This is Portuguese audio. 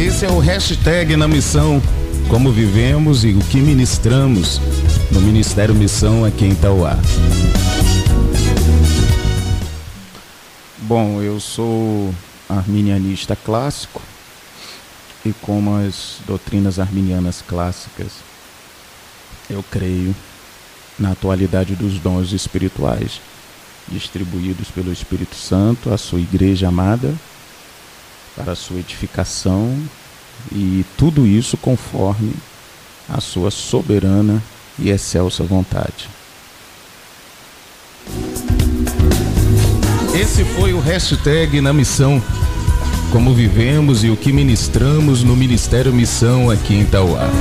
Esse é o hashtag na missão. Como vivemos e o que ministramos no Ministério Missão aqui em Tauá. Bom, eu sou arminianista clássico e como as doutrinas arminianas clássicas, eu creio na atualidade dos dons espirituais distribuídos pelo Espírito Santo à sua igreja amada para a sua edificação e tudo isso conforme a sua soberana e excelsa vontade. Esse foi o hashtag na missão. Como vivemos e o que ministramos no Ministério Missão aqui em Tauá.